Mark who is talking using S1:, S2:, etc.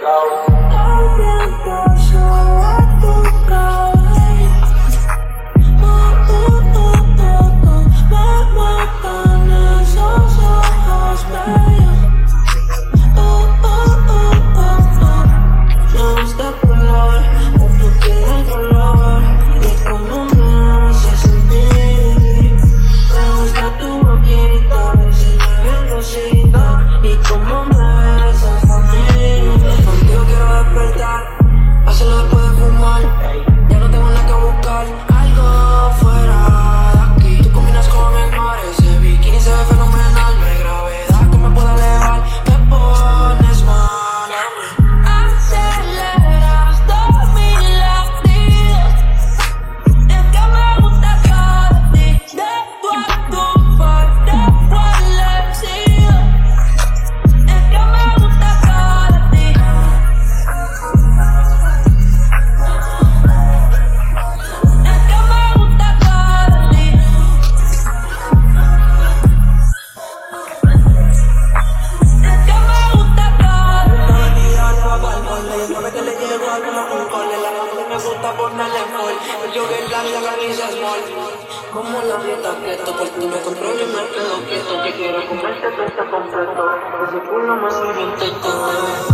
S1: go. Yo que la camisa small Como la dieta keto Por ti me controlo y me quedo quieto. Que quiero comerte todo este completo Ese culo me sirve intento. Micro,